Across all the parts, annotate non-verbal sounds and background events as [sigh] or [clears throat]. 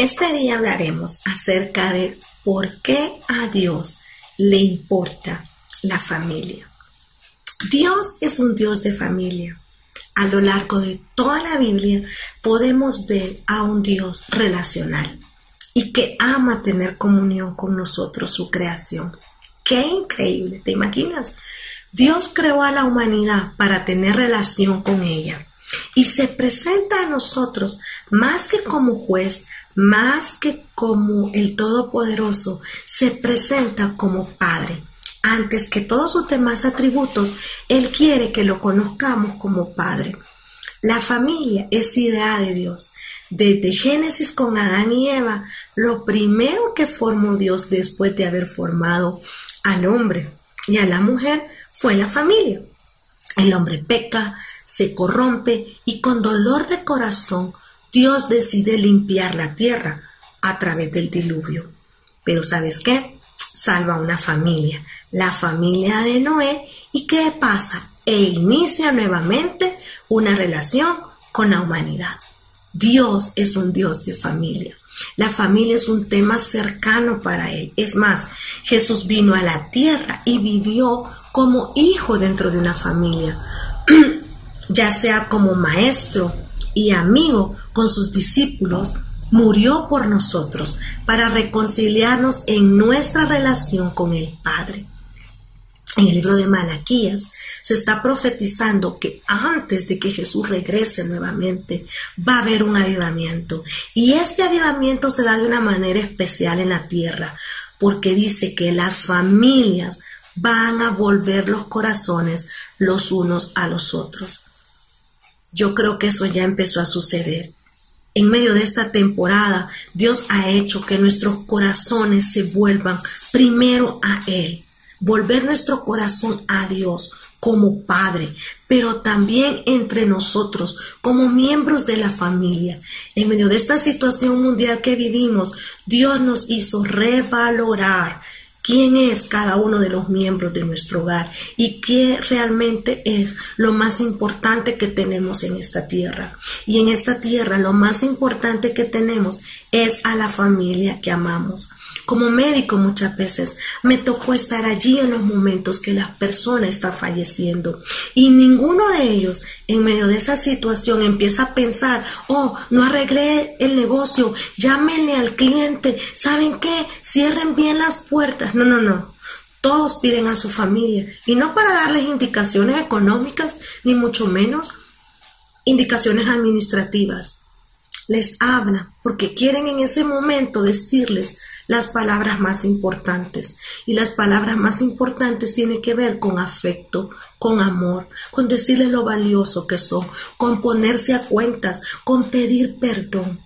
Este día hablaremos acerca de por qué a Dios le importa la familia. Dios es un Dios de familia. A lo largo de toda la Biblia podemos ver a un Dios relacional y que ama tener comunión con nosotros, su creación. ¡Qué increíble! ¿Te imaginas? Dios creó a la humanidad para tener relación con ella y se presenta a nosotros más que como juez, más que como el Todopoderoso, se presenta como Padre. Antes que todos sus demás atributos, Él quiere que lo conozcamos como Padre. La familia es idea de Dios. Desde Génesis con Adán y Eva, lo primero que formó Dios después de haber formado al hombre y a la mujer fue la familia. El hombre peca, se corrompe y con dolor de corazón Dios decide limpiar la tierra a través del diluvio. Pero ¿sabes qué? Salva una familia, la familia de Noé, y ¿qué pasa? E inicia nuevamente una relación con la humanidad. Dios es un Dios de familia. La familia es un tema cercano para Él. Es más, Jesús vino a la tierra y vivió como hijo dentro de una familia, [clears throat] ya sea como maestro y amigo con sus discípulos, murió por nosotros para reconciliarnos en nuestra relación con el Padre. En el libro de Malaquías se está profetizando que antes de que Jesús regrese nuevamente va a haber un avivamiento. Y este avivamiento se da de una manera especial en la tierra, porque dice que las familias van a volver los corazones los unos a los otros. Yo creo que eso ya empezó a suceder. En medio de esta temporada, Dios ha hecho que nuestros corazones se vuelvan primero a Él, volver nuestro corazón a Dios como Padre, pero también entre nosotros, como miembros de la familia. En medio de esta situación mundial que vivimos, Dios nos hizo revalorar quién es cada uno de los miembros de nuestro hogar y qué realmente es lo más importante que tenemos en esta tierra. Y en esta tierra lo más importante que tenemos es a la familia que amamos. Como médico muchas veces me tocó estar allí en los momentos que la persona está falleciendo y ninguno de ellos en medio de esa situación empieza a pensar, oh, no arreglé el negocio, llámenle al cliente, ¿saben qué? Cierren bien las puertas. No, no, no. Todos piden a su familia y no para darles indicaciones económicas, ni mucho menos indicaciones administrativas. Les habla porque quieren en ese momento decirles las palabras más importantes. Y las palabras más importantes tienen que ver con afecto, con amor, con decirle lo valioso que son, con ponerse a cuentas, con pedir perdón.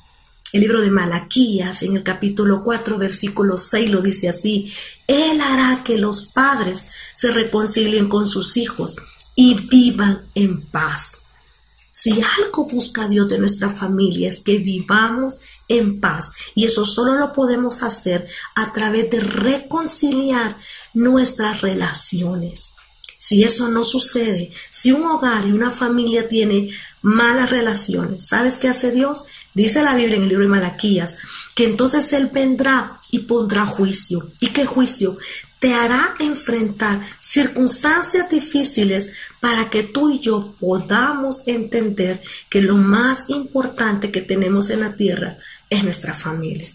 El libro de Malaquías, en el capítulo 4, versículo 6, lo dice así, Él hará que los padres se reconcilien con sus hijos y vivan en paz. Si algo busca Dios de nuestra familia es que vivamos en paz y eso solo lo podemos hacer a través de reconciliar nuestras relaciones. Si eso no sucede, si un hogar y una familia tiene malas relaciones, ¿sabes qué hace Dios? Dice la Biblia en el libro de Malaquías que entonces Él vendrá y pondrá juicio. ¿Y qué juicio? te hará enfrentar circunstancias difíciles para que tú y yo podamos entender que lo más importante que tenemos en la tierra es nuestra familia.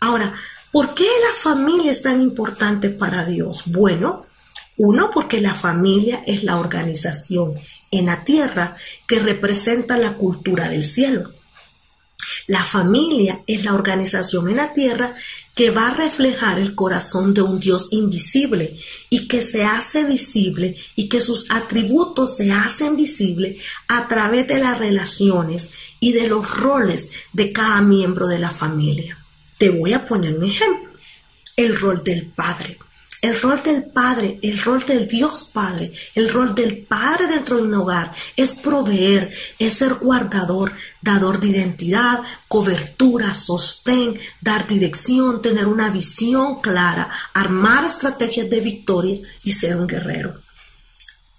Ahora, ¿por qué la familia es tan importante para Dios? Bueno, uno, porque la familia es la organización en la tierra que representa la cultura del cielo. La familia es la organización en la tierra que va a reflejar el corazón de un Dios invisible y que se hace visible y que sus atributos se hacen visibles a través de las relaciones y de los roles de cada miembro de la familia. Te voy a poner un ejemplo. El rol del padre. El rol del padre, el rol del Dios Padre, el rol del padre dentro de un hogar es proveer, es ser guardador, dador de identidad, cobertura, sostén, dar dirección, tener una visión clara, armar estrategias de victoria y ser un guerrero.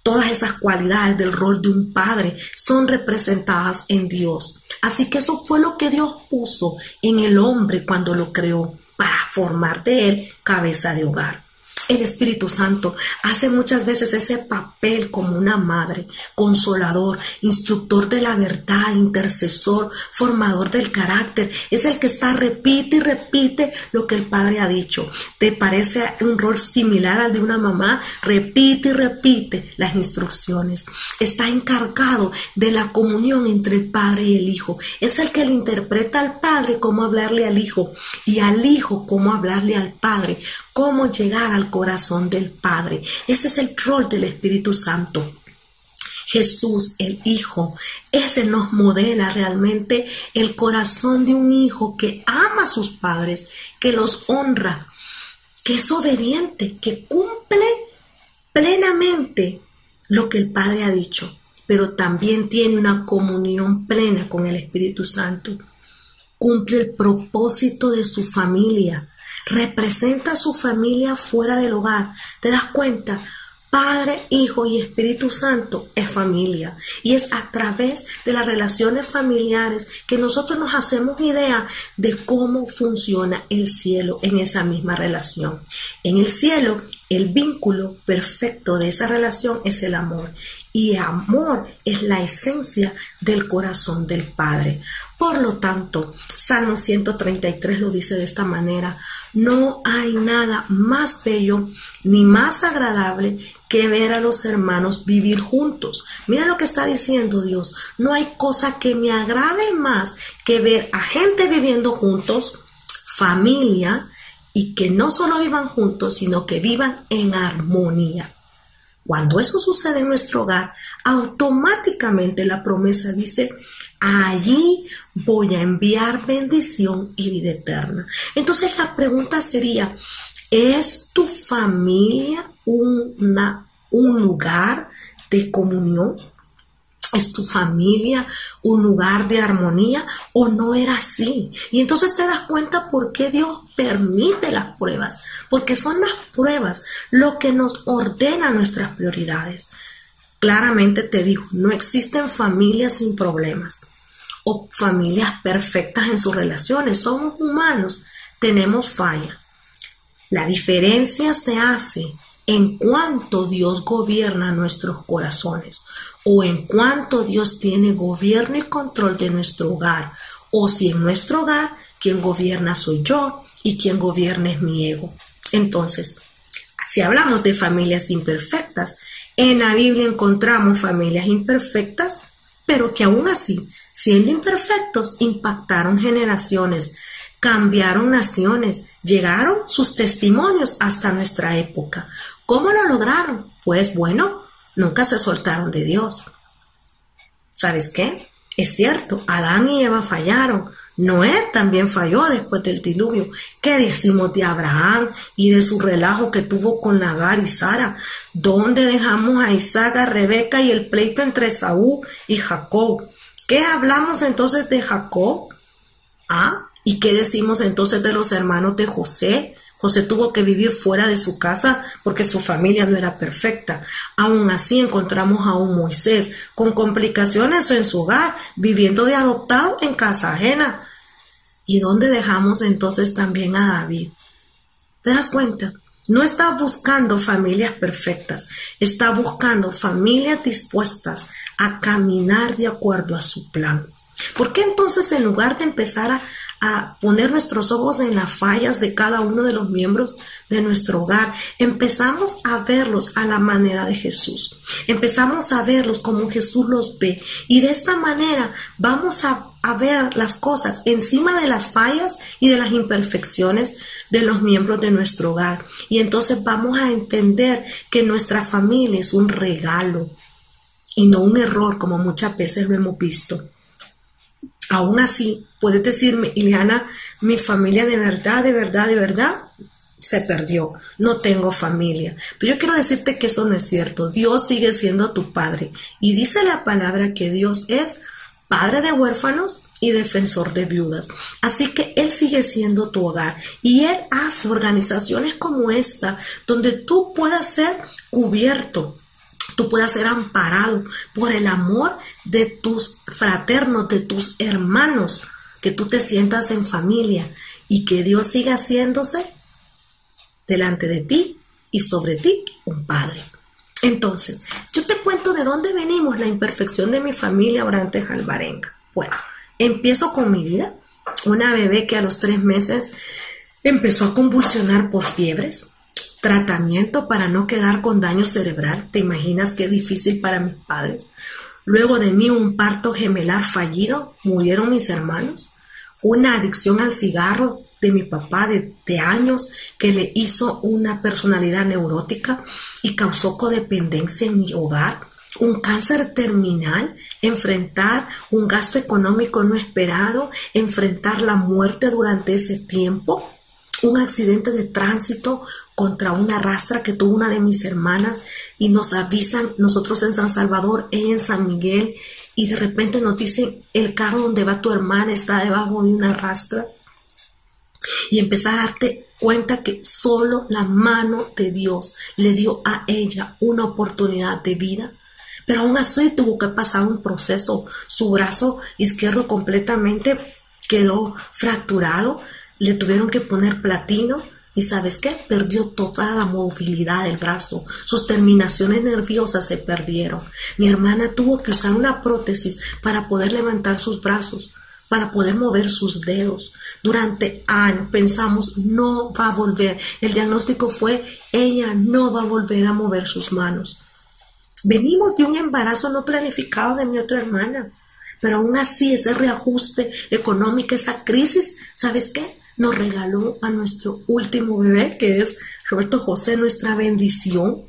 Todas esas cualidades del rol de un padre son representadas en Dios Así que eso fue lo que Dios puso en el hombre cuando lo creó para formar de él cabeza de hogar. El Espíritu Santo hace muchas veces ese papel como una madre, consolador, instructor de la verdad, intercesor, formador del carácter. Es el que está, repite y repite lo que el Padre ha dicho. ¿Te parece un rol similar al de una mamá? Repite y repite las instrucciones. Está encargado de la comunión entre el Padre y el Hijo. Es el que le interpreta al Padre cómo hablarle al Hijo y al Hijo cómo hablarle al Padre, cómo llegar al corazón del Padre. Ese es el rol del Espíritu Santo. Jesús, el Hijo, ese nos modela realmente el corazón de un hijo que ama a sus padres, que los honra, que es obediente, que cumple plenamente lo que el Padre ha dicho, pero también tiene una comunión plena con el Espíritu Santo. Cumple el propósito de su familia, representa a su familia fuera del hogar. ¿Te das cuenta? Padre, Hijo y Espíritu Santo es familia. Y es a través de las relaciones familiares que nosotros nos hacemos idea de cómo funciona el cielo en esa misma relación. En el cielo, el vínculo perfecto de esa relación es el amor. Y amor es la esencia del corazón del Padre. Por lo tanto, Salmo 133 lo dice de esta manera. No hay nada más bello ni más agradable que ver a los hermanos vivir juntos. Mira lo que está diciendo Dios. No hay cosa que me agrade más que ver a gente viviendo juntos, familia, y que no solo vivan juntos, sino que vivan en armonía. Cuando eso sucede en nuestro hogar, automáticamente la promesa dice, allí voy a enviar bendición y vida eterna. Entonces la pregunta sería, ¿es tu familia una, un lugar de comunión? ¿Es tu familia un lugar de armonía o no era así? Y entonces te das cuenta por qué Dios permite las pruebas, porque son las pruebas lo que nos ordena nuestras prioridades. Claramente te digo, no existen familias sin problemas o familias perfectas en sus relaciones. Somos humanos, tenemos fallas. La diferencia se hace en cuanto Dios gobierna nuestros corazones o en cuanto Dios tiene gobierno y control de nuestro hogar o si en nuestro hogar quien gobierna soy yo y quien gobierna es mi ego. Entonces, si hablamos de familias imperfectas, en la Biblia encontramos familias imperfectas, pero que aún así, siendo imperfectos, impactaron generaciones, cambiaron naciones, llegaron sus testimonios hasta nuestra época. ¿Cómo lo lograron? Pues bueno, nunca se soltaron de Dios. ¿Sabes qué? Es cierto, Adán y Eva fallaron. Noé también falló después del diluvio. ¿Qué decimos de Abraham y de su relajo que tuvo con Lagar y Sara? ¿Dónde dejamos a Isaac, a Rebeca y el pleito entre Saúl y Jacob? ¿Qué hablamos entonces de Jacob? ¿Ah? ¿Y qué decimos entonces de los hermanos de José? José tuvo que vivir fuera de su casa porque su familia no era perfecta. Aún así encontramos a un Moisés con complicaciones en su hogar, viviendo de adoptado en casa ajena. ¿Y dónde dejamos entonces también a David? ¿Te das cuenta? No está buscando familias perfectas, está buscando familias dispuestas a caminar de acuerdo a su plan. ¿Por qué entonces en lugar de empezar a, poner nuestros ojos en las fallas de cada uno de los miembros de nuestro hogar, empezamos a verlos a la manera de Jesús. Empezamos a verlos como Jesús los ve. Y de esta manera vamos a, a ver las cosas encima de las fallas y de las imperfecciones de los miembros de nuestro hogar. Y entonces vamos a entender que nuestra familia es un regalo y no un error como muchas veces lo hemos visto. Aún así, puedes decirme, Ileana, mi familia de verdad, de verdad, de verdad se perdió. No tengo familia. Pero yo quiero decirte que eso no es cierto. Dios sigue siendo tu padre. Y dice la palabra que Dios es padre de huérfanos y defensor de viudas. Así que Él sigue siendo tu hogar y Él hace organizaciones como esta donde tú puedas ser cubierto tú puedas ser amparado por el amor de tus fraternos, de tus hermanos, que tú te sientas en familia y que Dios siga haciéndose delante de ti y sobre ti un padre. Entonces, yo te cuento de dónde venimos la imperfección de mi familia Orantes Alvarenga. Bueno, empiezo con mi vida. Una bebé que a los tres meses empezó a convulsionar por fiebres, tratamiento para no quedar con daño cerebral. ¿Te imaginas qué difícil para mis padres? Luego de mí un parto gemelar fallido, murieron mis hermanos. Una adicción al cigarro de mi papá de, años que le hizo una personalidad neurótica y causó codependencia en mi hogar, un cáncer terminal, enfrentar un gasto económico no esperado, enfrentar la muerte durante ese tiempo, un accidente de tránsito contra una rastra que tuvo una de mis hermanas y nos avisan nosotros en San Salvador, ella en San Miguel y de repente nos dicen el carro donde va tu hermana está debajo de una rastra y empezar a darte cuenta que solo la mano de Dios le dio a ella una oportunidad de vida. Pero aún así tuvo que pasar un proceso. Su brazo izquierdo completamente quedó fracturado. Le tuvieron que poner platino. Y sabes qué? Perdió toda la movilidad del brazo. Sus terminaciones nerviosas se perdieron. Mi hermana tuvo que usar una prótesis para poder levantar sus brazos para poder mover sus dedos. Durante años pensamos, no va a volver. El diagnóstico fue, ella no va a volver a mover sus manos. Venimos de un embarazo no planificado de mi otra hermana, pero aún así ese reajuste económico, esa crisis, ¿sabes qué? Nos regaló a nuestro último bebé, que es Roberto José, nuestra bendición,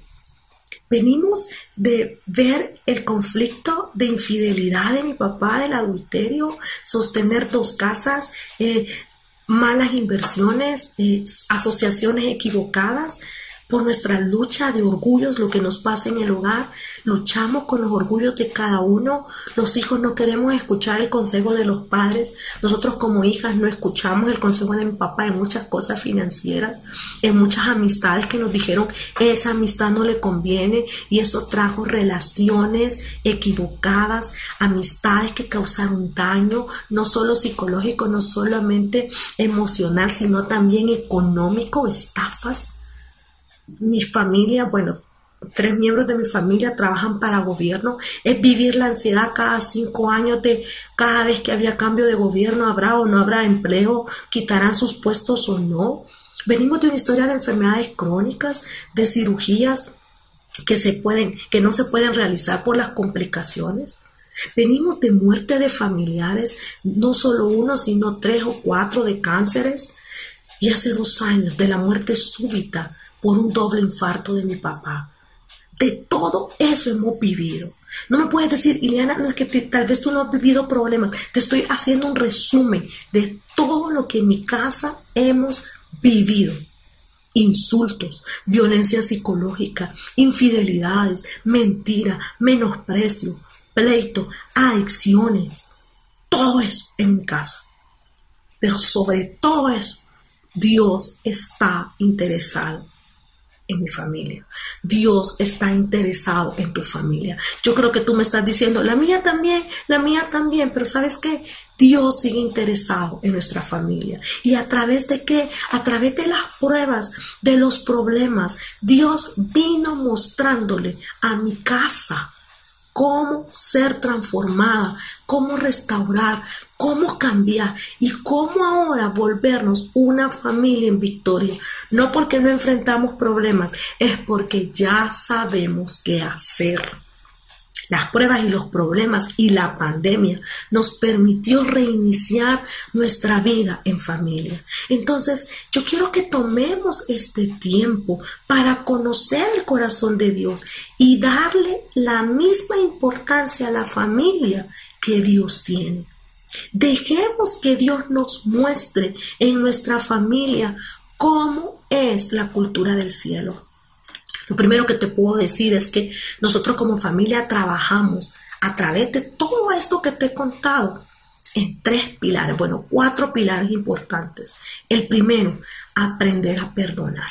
Venimos de ver el conflicto de infidelidad de mi papá, del adulterio, sostener dos casas, eh, malas inversiones, eh, asociaciones equivocadas, por nuestra lucha de orgullos, lo que nos pasa en el hogar, luchamos con los orgullos de cada uno. Los hijos no queremos escuchar el consejo de los padres. Nosotros como hijas no escuchamos el consejo de mi papá en muchas cosas financieras, en muchas amistades que nos dijeron esa amistad no le conviene y eso trajo relaciones equivocadas, amistades que causaron daño, no solo psicológico, no solamente emocional, sino también económico, estafas mi familia, bueno, tres miembros de mi familia trabajan para gobierno, es vivir la ansiedad cada cinco años de cada vez que había cambio de gobierno, habrá o no habrá empleo, quitarán sus puestos o no. Venimos de una historia de enfermedades crónicas, de cirugías que se pueden, que no se pueden realizar por las complicaciones. Venimos de muerte de familiares, no solo uno, sino tres o cuatro de cánceres. Y hace dos años de la muerte súbita por un doble infarto de mi papá. De todo eso hemos vivido. No me puedes decir, Ileana, que tal vez tú no has vivido problemas. Te estoy haciendo un resumen de todo lo que en mi casa hemos vivido. Insultos, violencia psicológica, infidelidades, mentira, menosprecio, pleito, adicciones. Todo eso en mi casa. Pero sobre todo eso, Dios está interesado en mi familia. Dios está interesado en tu familia. Yo creo que tú me estás diciendo, la mía también, la mía también, pero ¿sabes qué? Dios sigue interesado en nuestra familia. ¿Y a través de qué? A través de las pruebas, de los problemas. Dios vino mostrándole a mi casa cómo ser transformada, cómo restaurar, cómo cambiar y cómo ahora volvernos una familia en victoria. No porque no enfrentamos problemas, es porque ya sabemos qué hacer. Las pruebas y los problemas y la pandemia nos permitió reiniciar nuestra vida en familia. Entonces, yo quiero que tomemos este tiempo para conocer el corazón de Dios y darle la misma importancia a la familia que Dios tiene. Dejemos que Dios nos muestre en nuestra familia cómo es la cultura del cielo. Lo primero que te puedo decir es que nosotros como familia trabajamos a través de todo esto que te he contado en tres pilares, bueno, cuatro pilares importantes. El primero, aprender a perdonar.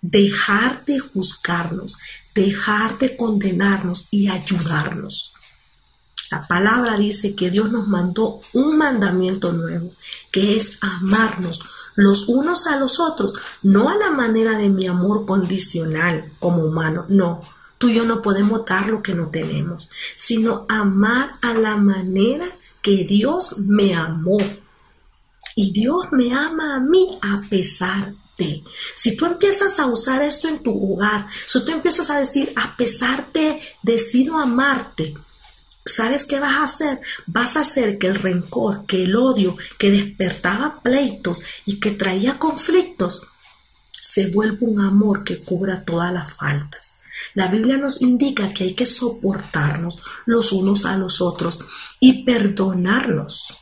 Dejar de juzgarnos, dejar de condenarnos y ayudarnos. La palabra dice que Dios nos mandó un mandamiento nuevo, que es amarnos los unos a los otros, no a la manera de mi amor condicional como humano, no. Tú y yo no podemos dar lo que no tenemos, sino amar a la manera que Dios me amó. Y Dios me ama a mí a pesar de. Si tú empiezas a usar esto en tu hogar, si tú empiezas a decir, a pesar de, decido amarte, ¿sabes qué vas a hacer? Vas a hacer que el rencor, que el odio, que despertaba pleitos y que traía conflictos, se vuelva un amor que cubra todas las faltas. La Biblia nos indica que hay que soportarnos los unos a los otros y perdonarnos.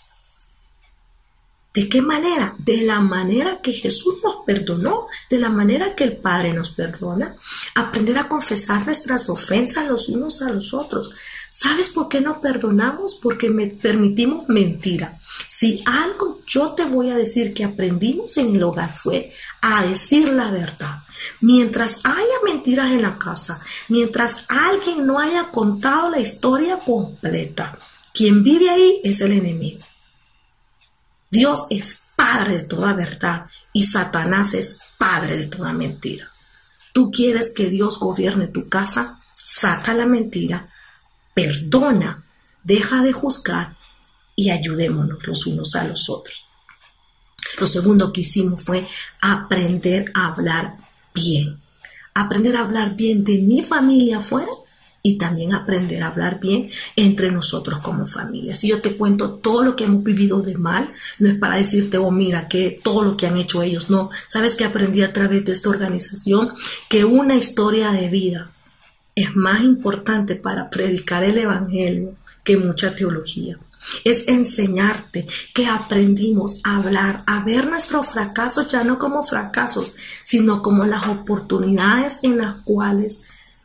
¿De qué manera? De la manera que Jesús nos perdonó, de la manera que el Padre nos perdona. Aprender a confesar nuestras ofensas los unos a los otros. ¿Sabes por qué no perdonamos? Porque me permitimos mentira. Si algo yo te voy a decir que aprendimos en el hogar fue a decir la verdad. Mientras haya mentiras en la casa, mientras alguien no haya contado la historia completa, quien vive ahí es el enemigo. Dios es padre de toda verdad y Satanás es padre de toda mentira. Tú quieres que Dios gobierne tu casa, saca la mentira, perdona, deja de juzgar y ayudémonos los unos a los otros. Lo segundo que hicimos fue aprender a hablar bien. Aprender a hablar bien de mi familia afuera y también aprender a hablar bien entre nosotros como familia. Si yo te cuento todo lo que hemos vivido de mal, no es para decirte, oh, mira, que todo lo que han hecho ellos, no. Sabes que aprendí a través de esta organización que una historia de vida es más importante para predicar el Evangelio que mucha teología. Es enseñarte que aprendimos a hablar, a ver nuestros fracasos ya no como fracasos, sino como las oportunidades en las cuales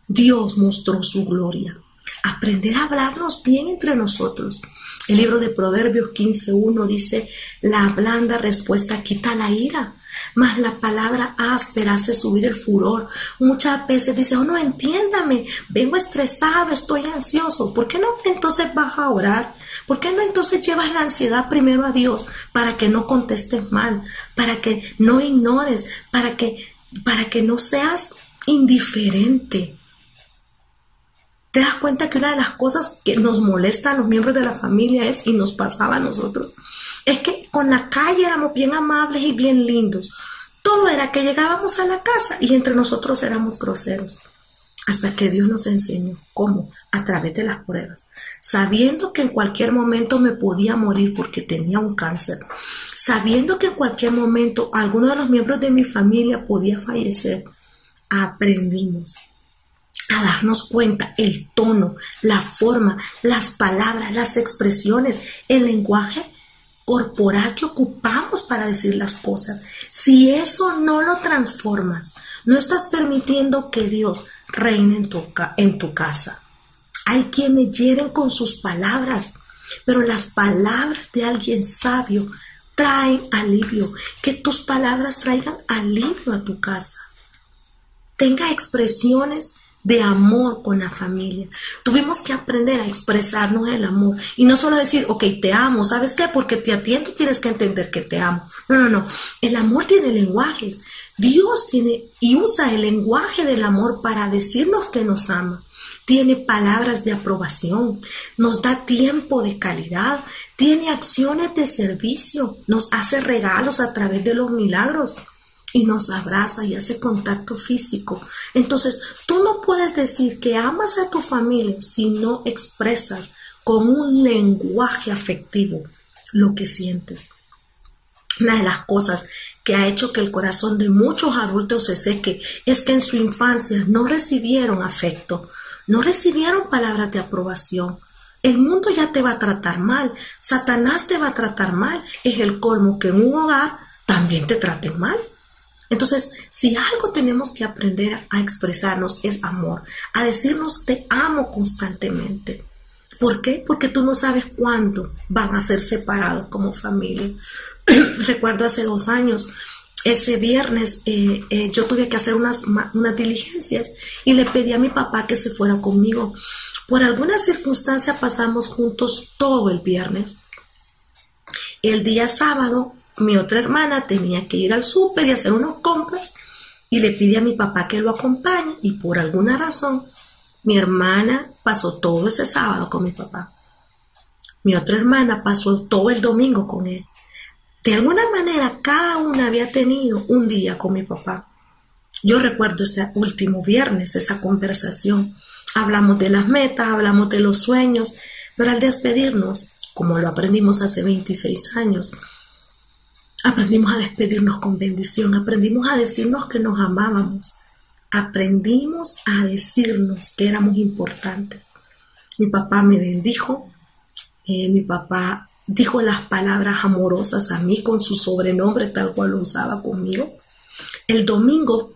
Dios mostró su gloria. Aprender a hablarnos bien entre nosotros. El libro de Proverbios 15.1 dice, la blanda respuesta quita la ira, mas la palabra áspera hace subir el furor. Muchas veces dice, oh no, entiéndame, vengo estresado, estoy ansioso. ¿Por qué no entonces vas a orar? ¿Por qué no entonces llevas la ansiedad primero a Dios para que no contestes mal, para que no ignores, para que, para que no seas indiferente? ¿Te das cuenta que una de las cosas que nos molesta a los miembros de la familia es, y nos pasaba a nosotros, es que con la calle éramos bien amables y bien lindos. Todo era que llegábamos a la casa y entre nosotros éramos groseros. Hasta que Dios nos enseñó cómo, a través de las pruebas, sabiendo que en cualquier momento me podía morir porque tenía un cáncer, sabiendo que en cualquier momento alguno de los miembros de mi familia podía fallecer, aprendimos a darnos cuenta el tono, la forma, las palabras, las expresiones, el lenguaje corporal que ocupamos para decir las cosas. Si eso no lo transformas, no estás permitiendo que Dios reine en tu, en tu casa. Hay quienes hieren con sus palabras, pero las palabras de alguien sabio traen alivio. Que tus palabras traigan alivio a tu casa. Tenga expresiones de amor con la familia. Tuvimos que aprender a expresarnos el amor y no solo decir, ok, te amo, ¿sabes qué? Porque te atiendo tienes que entender que te amo. No, no, no. El amor tiene lenguajes. Dios tiene y usa el lenguaje del amor para decirnos que nos ama. Tiene palabras de aprobación, nos da tiempo de calidad, tiene acciones de servicio, nos hace regalos a través de los milagros y nos abraza y hace contacto físico. Entonces, tú no puedes decir que amas a tu familia si no expresas con un lenguaje afectivo lo que sientes. Una de las cosas que ha hecho que el corazón de muchos adultos se seque es que en su infancia no recibieron afecto, no recibieron palabras de aprobación. El mundo ya te va a tratar mal, Satanás te va a tratar mal. Es el colmo que en un hogar también te traten mal. Entonces, si algo tenemos que aprender a expresarnos es amor, a decirnos te amo constantemente. ¿Por qué? Porque tú no sabes cuándo van a ser separados como familia. [clears throat] Recuerdo hace dos años, ese viernes eh, eh, yo tuve que hacer unas, unas diligencias y le pedí a mi papá que se fuera conmigo. Por alguna circunstancia pasamos juntos todo el viernes. El día sábado mi otra hermana tenía que ir al súper y hacer unas compras y le pide a mi papá que lo acompañe y por alguna razón mi hermana pasó todo ese sábado con mi papá. Mi otra hermana pasó todo el domingo con él. De alguna manera cada una había tenido un día con mi papá. Yo recuerdo ese último viernes, esa conversación. Hablamos de las metas, hablamos de los sueños, pero al despedirnos, como lo aprendimos hace 26 años, aprendimos a despedirnos con bendición, aprendimos a decirnos que nos amábamos, aprendimos a decirnos que éramos importantes. Mi papá me bendijo, eh, mi papá dijo las palabras amorosas a mí con su sobrenombre tal cual lo usaba conmigo. El domingo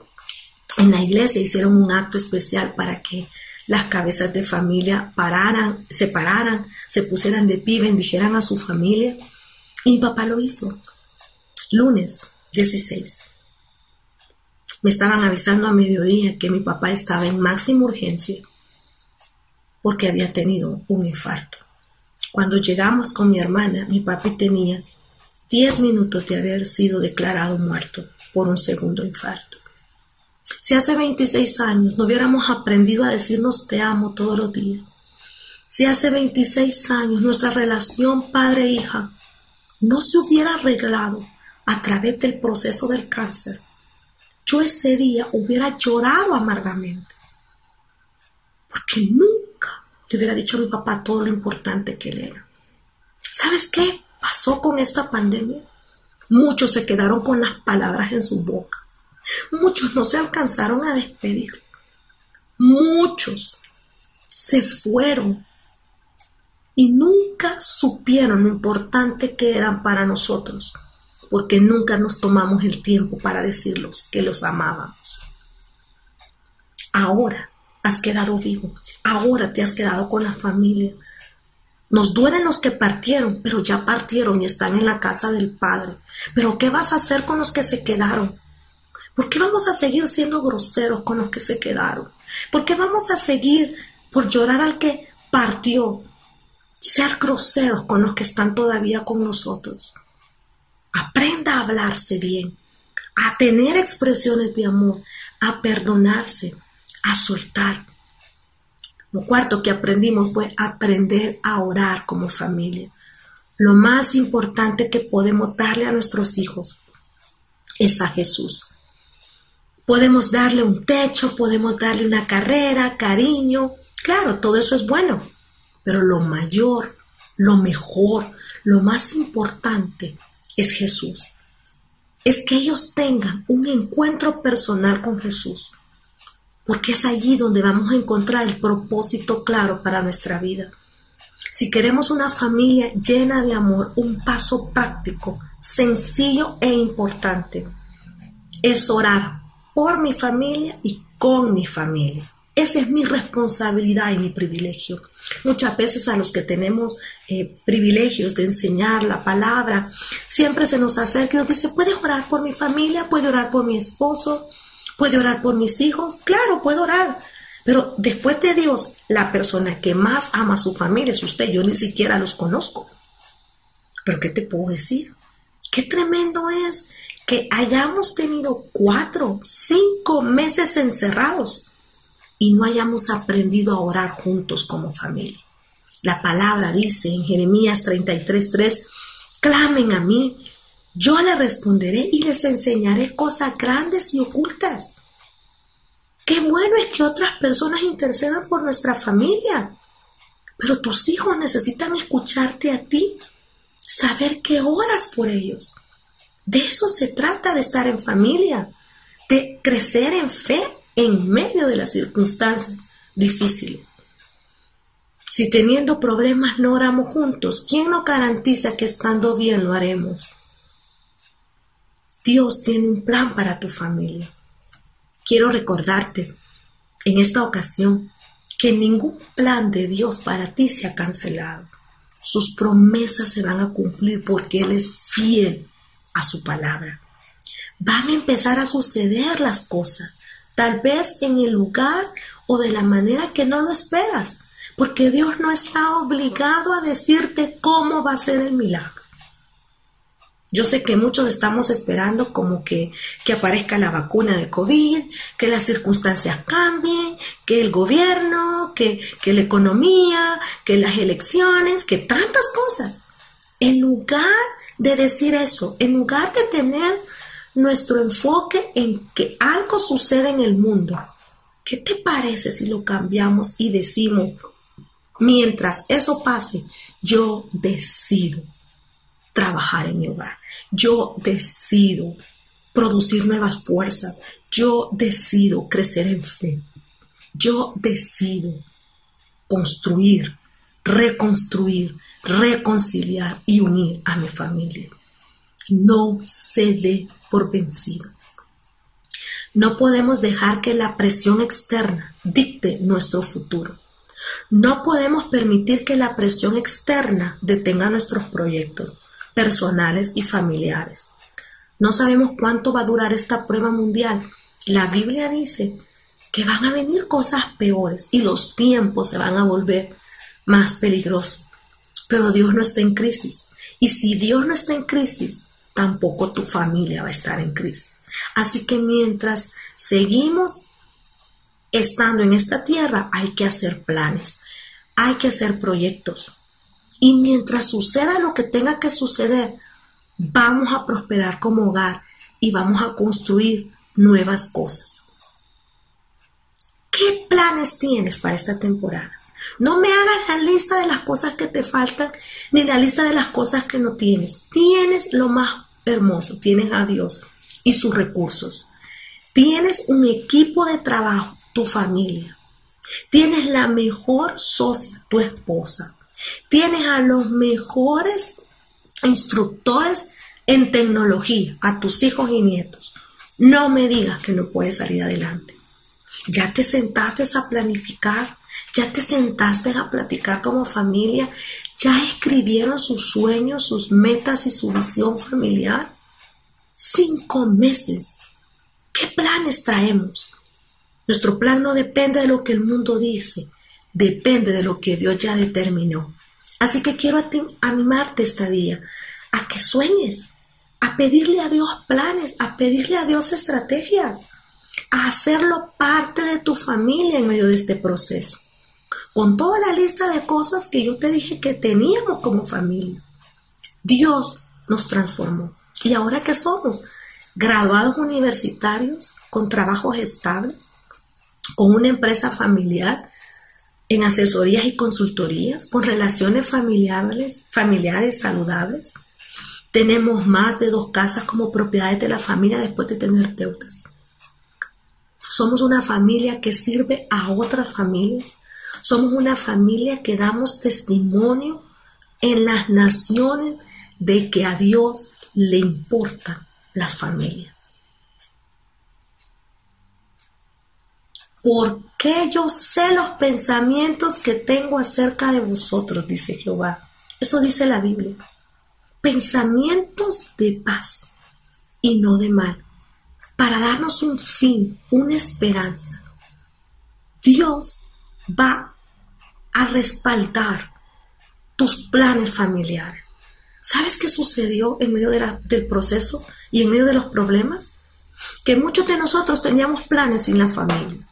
en la iglesia hicieron un acto especial para que las cabezas de familia pararan, se pararan, se pusieran de pie, bendijeran a su familia. Y mi papá lo hizo. Lunes 16. Me estaban avisando a mediodía que mi papá estaba en máxima urgencia porque había tenido un infarto. Cuando llegamos con mi hermana, mi papi tenía 10 minutos de haber sido declarado muerto por un segundo infarto. Si hace 26 años no hubiéramos aprendido a decirnos te amo todos los días, si hace 26 años nuestra relación padre-hija no se hubiera arreglado a través del proceso del cáncer, yo ese día hubiera llorado amargamente. Porque nunca le hubiera dicho a mi papá todo lo importante que él era. ¿Sabes qué pasó con esta pandemia? Muchos se quedaron con las palabras en su boca. Muchos no se alcanzaron a despedir. Muchos se fueron y nunca supieron lo importante que eran para nosotros, porque nunca nos tomamos el tiempo para decirlos que los amábamos. Ahora has quedado vivo, ahora te has quedado con la familia. Nos duelen los que partieron, pero ya partieron y están en la casa del Padre. Pero ¿qué vas a hacer con los que se quedaron? ¿Por qué vamos a seguir siendo groseros con los que se quedaron? ¿Por qué vamos a seguir por llorar al que partió? Ser groseros con los que están todavía con nosotros. Aprenda a hablarse bien, a tener expresiones de amor, a perdonarse, a soltar. Lo cuarto que aprendimos fue aprender a orar como familia. Lo más importante que podemos darle a nuestros hijos es a Jesús. Podemos darle un techo, podemos darle una carrera, cariño. Claro, todo eso es bueno, pero lo mayor, lo mejor, lo más importante es Jesús. Es que ellos tengan un encuentro personal con Jesús porque es allí donde vamos a encontrar el propósito claro para nuestra vida. Si queremos una familia llena de amor, un paso práctico, sencillo e importante es orar por mi familia y con mi familia. Esa es mi responsabilidad y mi privilegio. Muchas veces a los que tenemos eh, privilegios de enseñar la palabra, siempre se nos acerca y nos dice, ¿puedes orar por mi familia? ¿Puede orar por mi esposo? ¿Puede orar por mis hijos? Claro, puedo orar. Pero después de Dios, la persona que más ama a su familia es usted. Yo ni siquiera los conozco. Pero ¿qué te puedo decir? Qué tremendo es que hayamos tenido cuatro, cinco meses encerrados y no hayamos aprendido a orar juntos como familia. La palabra dice en Jeremías 33:3, clamen a mí yo le responderé y les enseñaré cosas grandes y ocultas. Qué bueno es que otras personas intercedan por nuestra familia, pero tus hijos necesitan escucharte a ti, saber que oras por ellos. De eso se trata de estar en familia, de crecer en fe en medio de las circunstancias difíciles. Si teniendo problemas no oramos juntos, ¿quién nos garantiza que estando bien lo haremos? Dios tiene un plan para tu familia. Quiero recordarte en esta ocasión que ningún plan de Dios para ti se ha cancelado. Sus promesas se van a cumplir porque Él es fiel a su palabra. van a empezar a suceder las cosas, tal vez en el lugar o de la manera que no lo esperas, porque Dios no está obligado a decirte cómo va a ser el milagro. Yo sé que muchos estamos esperando como que, que, aparezca la vacuna de COVID, que las circunstancias cambien, que el gobierno, que, que la economía, que las elecciones, que tantas cosas. En lugar de decir eso, en lugar de tener nuestro enfoque en que algo sucede en el mundo, ¿qué te parece si lo cambiamos y decimos, mientras eso pase, yo decido? trabajar en mi hogar. Yo decido producir nuevas fuerzas. Yo decido crecer en fe. Yo decido construir, reconstruir, reconciliar y unir a mi familia. No se dé por vencido. No podemos dejar que la presión externa dicte nuestro futuro. No podemos permitir que la presión externa detenga nuestros proyectos personales y familiares. No sabemos cuánto va a durar esta prueba mundial. La Biblia dice que van a venir cosas peores y los tiempos se van a volver más peligrosos. Pero Dios no está en crisis. Y si Dios no está en crisis, tampoco tu familia va a estar en crisis. Así que mientras seguimos estando en esta tierra, hay que hacer planes, hay que hacer proyectos, y mientras suceda lo que tenga que suceder, vamos a prosperar como hogar y vamos a construir nuevas cosas. ¿Qué planes tienes para esta temporada? No me hagas la lista de las cosas que te faltan ni la lista de las cosas que no tienes. Tienes lo más hermoso, tienes a Dios y sus recursos. Tienes un equipo de trabajo, tu familia. Tienes la mejor socia, tu esposa. Tienes a los mejores instructores en tecnología, a tus hijos y nietos. No me digas que no puedes salir adelante. Ya te sentaste a planificar, ya te sentaste a platicar como familia, ya escribieron sus sueños, sus metas y su visión familiar. Cinco meses. ¿Qué planes traemos? Nuestro plan no depende de lo que el mundo dice, depende de lo que Dios ya determinó. Así que quiero animarte este día a que sueñes, a pedirle a Dios planes, a pedirle a Dios estrategias, a hacerlo parte de tu familia en medio de este proceso. Con toda la lista de cosas que yo te dije que teníamos como familia. Dios nos transformó. Y ahora que somos graduados universitarios con trabajos estables, con una empresa familiar, en asesorías y consultorías, con relaciones familiares, familiares saludables. Tenemos más de dos casas como propiedades de la familia después de tener deudas. Somos una familia que sirve a otras familias. Somos una familia que damos testimonio en las naciones de que a Dios le importan las familias. porque yo sé los pensamientos que tengo acerca de vosotros, dice Jehová. Eso dice la Biblia. Pensamientos de paz y no de mal, para darnos un fin, una esperanza. Dios va a respaldar tus planes familiares. ¿Sabes qué sucedió en medio del proceso y en medio de los problemas? Que muchos de nosotros teníamos planes sin la familia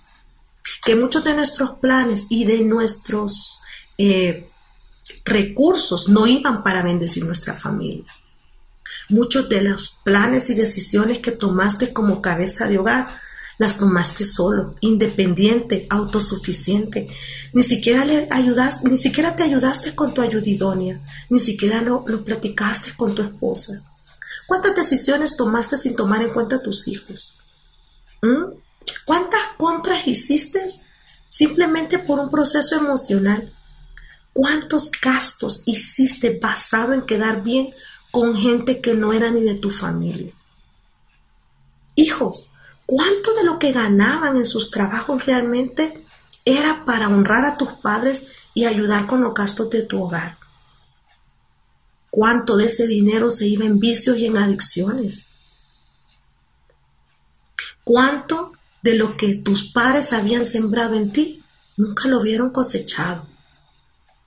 que muchos de nuestros planes y de nuestros eh, recursos no iban para bendecir nuestra familia. Muchos de los planes y decisiones que tomaste como cabeza de hogar las tomaste solo, independiente, autosuficiente. Ni siquiera le ayudaste, ni siquiera te ayudaste con tu ayudidonia, ni siquiera lo, platicaste con tu esposa. ¿Cuántas decisiones tomaste sin tomar en cuenta a tus hijos? ¿Mm? ¿Cuántas compras hiciste simplemente por un proceso emocional? ¿Cuántos gastos hiciste basado en quedar bien con gente que no era ni de tu familia? Hijos, ¿cuánto de lo que ganaban en sus trabajos realmente era para honrar a tus padres y ayudar con los gastos de tu hogar? ¿Cuánto de ese dinero se iba en vicios y en adicciones? cuánto de lo que tus padres habían sembrado en ti nunca lo vieron cosechado.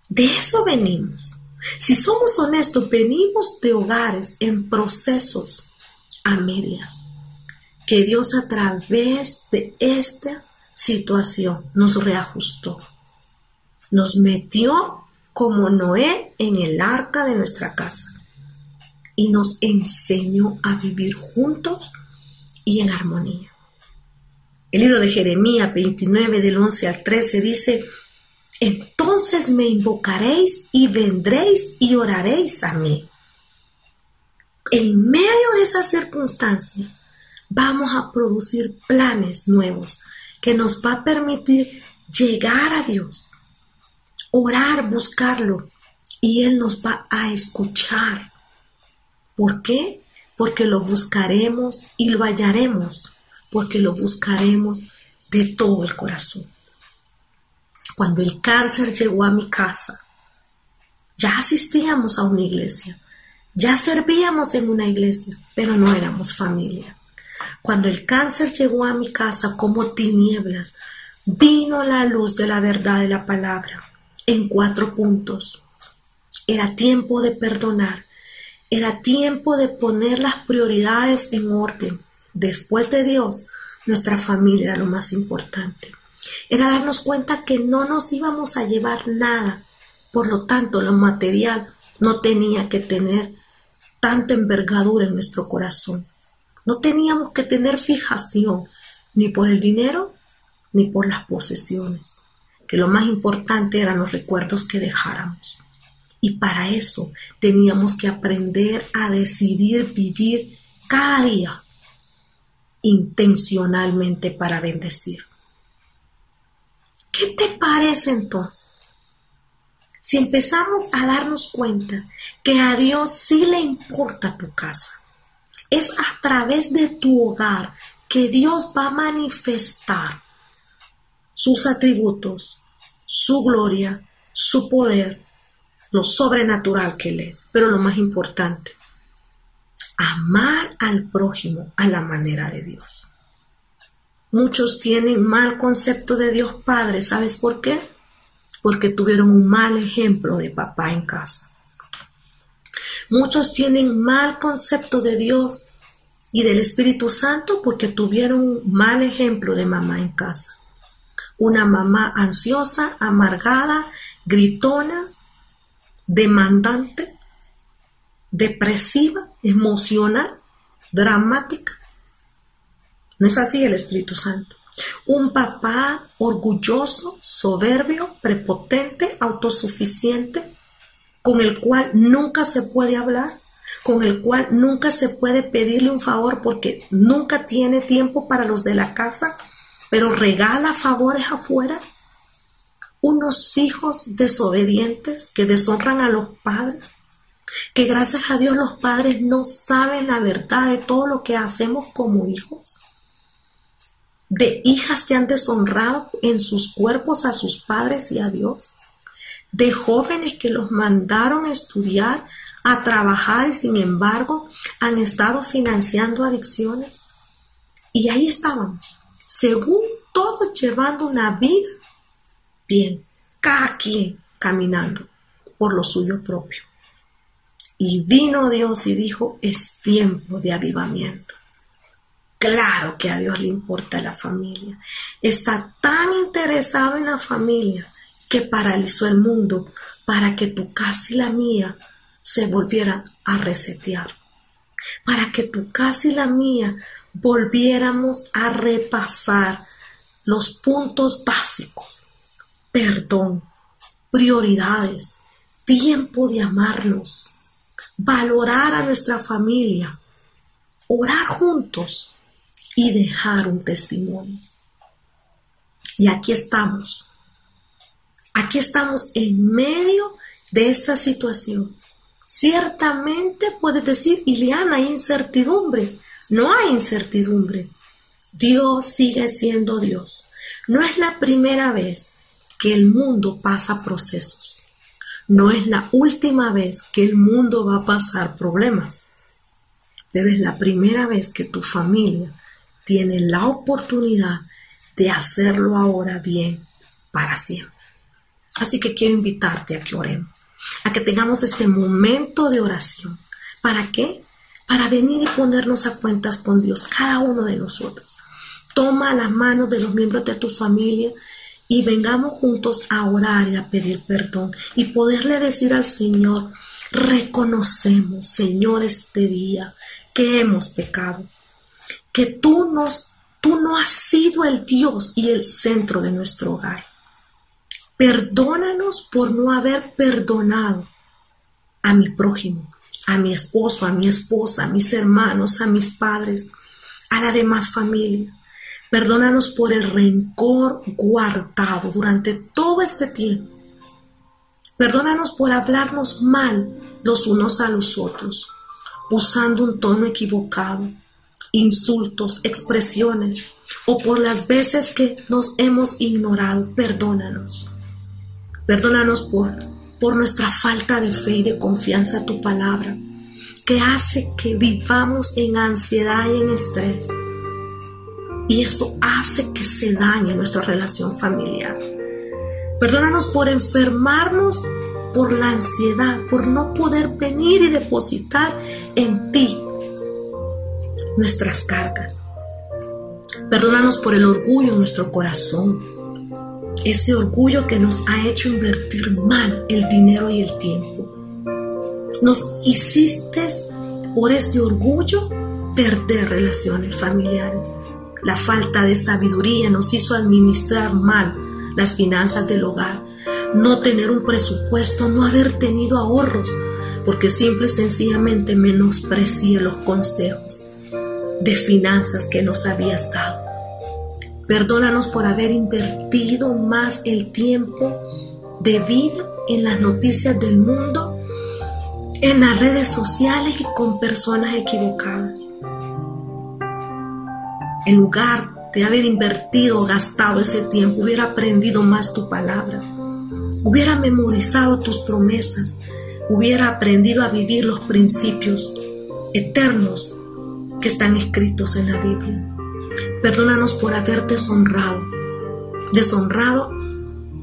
De eso venimos. Si somos honestos, venimos de hogares en procesos a medias, que Dios a través de esta situación nos reajustó, nos metió como Noé en el arca de nuestra casa y nos enseñó a vivir juntos y en armonía. El libro de Jeremías 29 del 11 al 13 dice, entonces me invocaréis y vendréis y oraréis a mí. En medio de esa circunstancia, vamos a producir planes nuevos que nos va a permitir llegar a Dios, orar, buscarlo, y Él nos va a escuchar. ¿Por qué? Porque lo buscaremos y lo hallaremos, porque lo buscaremos de todo el corazón cuando el cáncer llegó a mi casa, ya asistíamos a una iglesia, ya servíamos en una iglesia, pero no éramos familia. Cuando el cáncer llegó a mi casa como tinieblas, vino la luz de la verdad de la palabra en cuatro puntos. Era tiempo de perdonar, era tiempo de poner las prioridades en orden. Después de Dios, nuestra familia era lo más importante era darnos cuenta que no nos íbamos a llevar nada. Por lo tanto, lo material no tenía que tener tanta envergadura en nuestro corazón. No teníamos que tener fijación ni por el dinero ni por las posesiones, que lo más importante eran los recuerdos que dejáramos. Y para eso teníamos que aprender a decidir vivir cada día intencionalmente para bendecir. ¿Qué te parece entonces? Si empezamos a darnos cuenta que a Dios sí le importa tu casa, es a través de tu hogar que Dios va a manifestar sus atributos, su gloria, su poder, lo sobrenatural que Él es. Pero lo más importante, amar al prójimo a la manera de Dios. Muchos tienen mal concepto de Dios Padre. ¿Sabes por qué? Porque tuvieron un mal ejemplo de papá en casa. Muchos tienen mal concepto de Dios y del Espíritu Santo porque tuvieron un mal ejemplo de mamá en casa. Una mamá ansiosa, amargada, gritona, demandante, depresiva, emocional, dramática. No es así el Espíritu Santo. Un papá orgulloso, soberbio, prepotente, autosuficiente, con el cual nunca se puede hablar, con el cual nunca se puede pedirle un favor porque nunca tiene tiempo para los de la casa, pero regala favores afuera. Unos hijos desobedientes que deshonran a los padres, que gracias a Dios los padres no saben la verdad de todo lo que hacemos como hijos de hijas que han deshonrado en sus cuerpos a sus padres y a Dios, de jóvenes que los mandaron a estudiar, a trabajar y sin embargo han estado financiando adicciones. Y ahí estábamos, según todos llevando una vida bien, cada quien caminando por lo suyo propio. Y vino Dios y dijo, es tiempo de avivamiento. Claro que a Dios le importa la familia. Está tan interesado en la familia que paralizó el mundo para que tu casa y la mía se volvieran a resetear. Para que tu casa y la mía volviéramos a repasar los puntos básicos. Perdón, prioridades, tiempo de amarnos, valorar a nuestra familia, orar juntos y dejar un testimonio. Y aquí estamos. Aquí estamos en medio de esta situación. Ciertamente puedes decir, Iliana, hay incertidumbre. No hay incertidumbre. Dios sigue siendo Dios. No es la primera vez que el mundo pasa procesos. No es la última vez que el mundo va a pasar problemas. Pero es la primera vez que tu familia tiene la oportunidad de hacerlo ahora bien para siempre. Así que quiero invitarte a que oremos, a que tengamos este momento de oración. ¿Para qué? Para venir y ponernos a cuentas con Dios, cada uno de nosotros. Toma las manos de los miembros de tu familia y vengamos juntos a orar y a pedir perdón y poderle decir al Señor, reconocemos, Señor, este día que hemos pecado, que tú nos tú no has sido el Dios y el centro de nuestro hogar. Perdónanos por no haber perdonado a mi prójimo, a mi esposo, a mi esposa, a mis hermanos, a mis padres, a la demás familia. Perdónanos por el rencor guardado durante todo este tiempo. Perdónanos por hablarnos mal los unos a los otros, usando un tono equivocado, insultos, expresiones, o por las veces que nos hemos ignorado. Perdónanos. Perdónanos por, por nuestra falta de fe y de confianza a tu palabra, que hace que vivamos en ansiedad y en estrés y eso hace que se dañe nuestra relación familiar. Perdónanos por enfermarnos por la ansiedad, por no poder venir y depositar en ti nuestras cargas. Perdónanos por el orgullo en nuestro corazón, ese orgullo que nos ha hecho invertir mal el dinero y el tiempo. Nos hiciste por ese orgullo perder relaciones familiares. La falta de sabiduría nos hizo administrar mal las finanzas del hogar, no tener un presupuesto, no haber tenido ahorros, porque simple y sencillamente menosprecié los consejos de finanzas que nos habías dado. Perdónanos por haber invertido más el tiempo de vida en las noticias del mundo, en las redes sociales y con personas equivocadas. En lugar de haber invertido o gastado ese tiempo, hubiera aprendido más tu palabra, hubiera memorizado tus promesas, hubiera aprendido a vivir los principios eternos que están escritos en la Biblia. Perdónanos por haberte deshonrado, deshonrado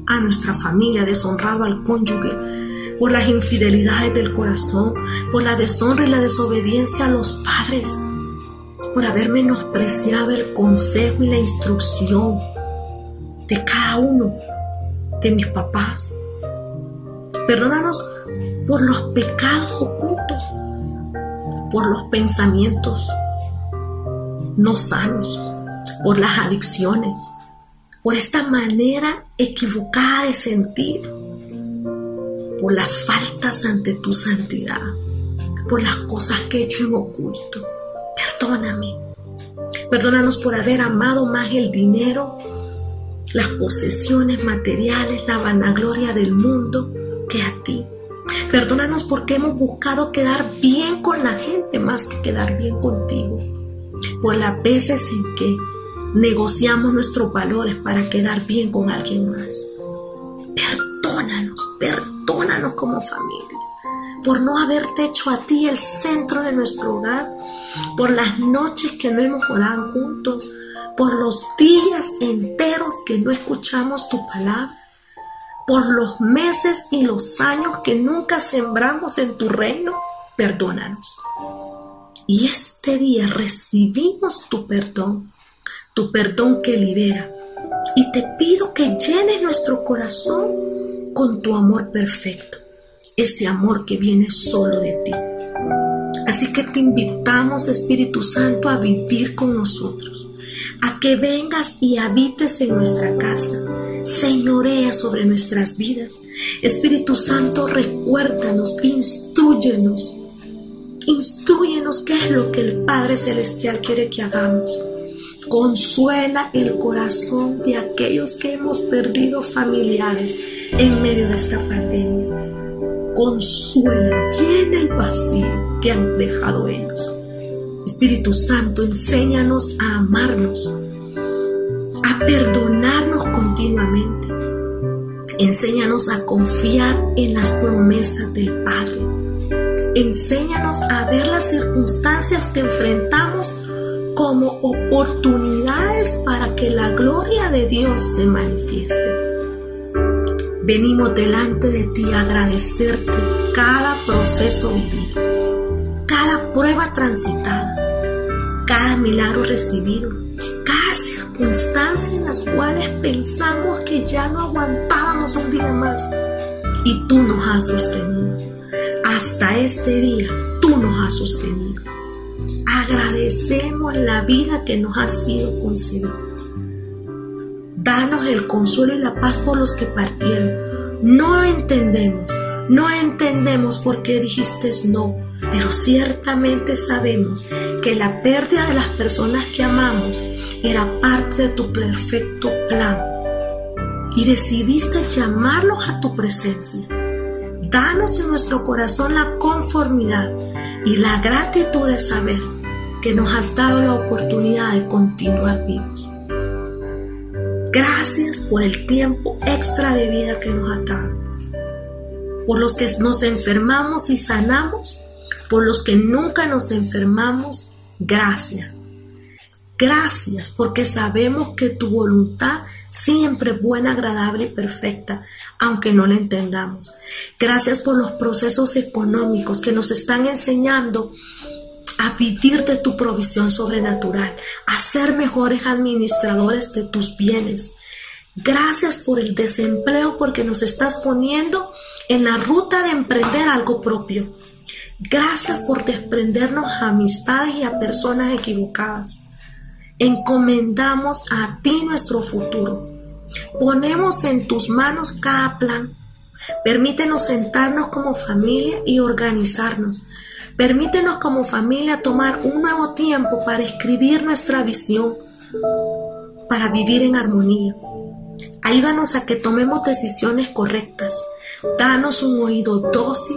a nuestra familia, deshonrado al cónyuge, por las infidelidades del corazón, por la deshonra y la desobediencia a los padres por haber menospreciado el consejo y la instrucción de cada uno de mis papás. Perdónanos por los pecados ocultos, por los pensamientos no sanos, por las adicciones, por esta manera equivocada de sentir, por las faltas ante tu santidad, por las cosas que he hecho en oculto perdóname. Perdónanos por haber amado más el dinero, las posesiones materiales, la vanagloria del mundo que a ti. Perdónanos porque hemos buscado quedar bien con la gente más que quedar bien contigo. Por las veces en que negociamos nuestros valores para quedar bien con alguien más. Perdónanos, perdónanos como familia por no haberte hecho a ti el centro de nuestro hogar, por las noches que no hemos orado juntos, por los días enteros que no escuchamos tu palabra, por los meses y los años que nunca sembramos en tu reino, perdónanos. Y este día recibimos tu perdón, tu perdón que libera. Y te pido que llenes nuestro corazón con tu amor perfecto ese amor que viene solo de ti. Así que te invitamos, Espíritu Santo, a vivir con nosotros, a que vengas y habites en nuestra casa, señorea sobre nuestras vidas. Espíritu Santo, recuérdanos, instruyenos, instruyenos qué es lo que el Padre Celestial quiere que hagamos. Consuela el corazón de aquellos que hemos perdido familiares en medio de esta pandemia consuela, llena el vacío que han dejado ellos. Espíritu Santo, enséñanos a amarnos, a perdonarnos continuamente. Enséñanos a confiar en las promesas del Padre. Enséñanos a ver las circunstancias que enfrentamos como oportunidades para que la gloria de Dios se manifieste. Venimos delante de ti a agradecerte cada proceso vivido, cada prueba transitada, cada milagro recibido, cada circunstancia en las cuales pensamos que ya no aguantábamos un día más y tú nos has sostenido. Hasta este día tú nos has sostenido. Agradecemos la vida que nos ha sido concedida. Danos el consuelo y la paz por los que partieron. No entendemos, no entendemos por qué dijiste no, pero ciertamente sabemos que la pérdida de las personas que amamos era parte de tu perfecto plan y decidiste llamarlos a tu presencia. Danos en nuestro corazón la conformidad y la gratitud de saber que nos has dado la oportunidad de continuar vivos. Gracias por el tiempo extra de vida que nos has dado. Por los que nos enfermamos y sanamos, por los que nunca nos enfermamos, gracias. Gracias porque sabemos que tu voluntad siempre es buena, agradable y perfecta, aunque no la entendamos. Gracias por los procesos económicos que nos están enseñando a vivir de tu provisión sobrenatural, a ser mejores administradores de tus bienes. Gracias por el desempleo porque nos estás poniendo en la ruta de emprender algo propio. Gracias por desprendernos a amistades y a personas equivocadas. Encomendamos a ti nuestro futuro. Ponemos en tus manos cada plan. Permítenos sentarnos como familia y organizarnos. Permítenos como familia tomar un nuevo tiempo para escribir nuestra visión, para vivir en armonía. Ayúdanos a que tomemos decisiones correctas. Danos un oído dócil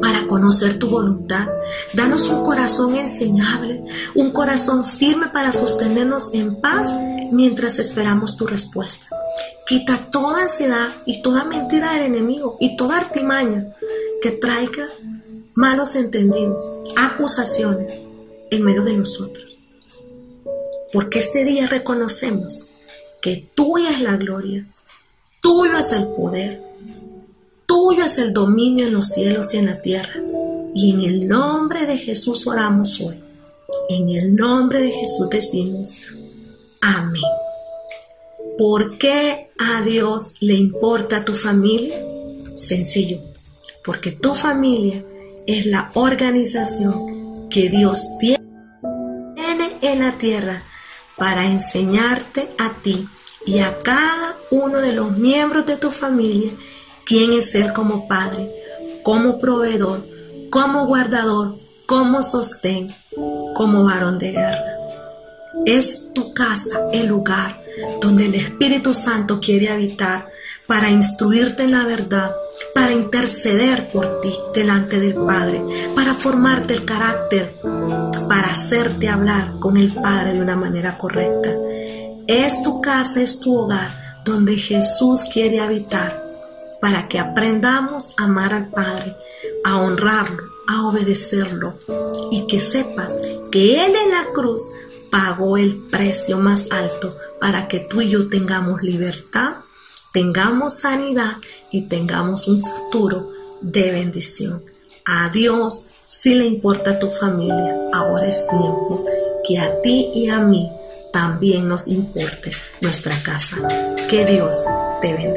para conocer tu voluntad. Danos un corazón enseñable, un corazón firme para sostenernos en paz mientras esperamos tu respuesta. Quita toda ansiedad y toda mentira del enemigo y toda artimaña que traiga malos entendidos, acusaciones en medio de nosotros. Porque este día reconocemos que tuya es la gloria, tuyo es el poder, Tuyo es el dominio en los cielos y en la tierra. Y en el nombre de Jesús oramos hoy. En el nombre de Jesús decimos, amén. ¿Por qué a Dios le importa tu familia? Sencillo, porque tu familia es la organización que Dios tiene en la tierra para enseñarte a ti y a cada uno de los miembros de tu familia quién es Él como Padre, como proveedor, como guardador, como sostén, como varón de guerra. Es tu casa el lugar donde el Espíritu Santo quiere habitar para instruirte en la verdad, para interceder por ti delante del Padre, para formarte el carácter, para hacerte hablar con el Padre de una manera correcta. Es tu casa, es tu hogar donde Jesús quiere habitar para que aprendamos a amar al Padre, a honrarlo, a obedecerlo y que sepas que Él en la cruz pagó el precio más alto para que tú y yo tengamos libertad, tengamos sanidad y tengamos un futuro de bendición. A Dios si le importa tu familia, ahora es tiempo que a ti y a mí también nos importe nuestra casa. Que Dios te bendiga.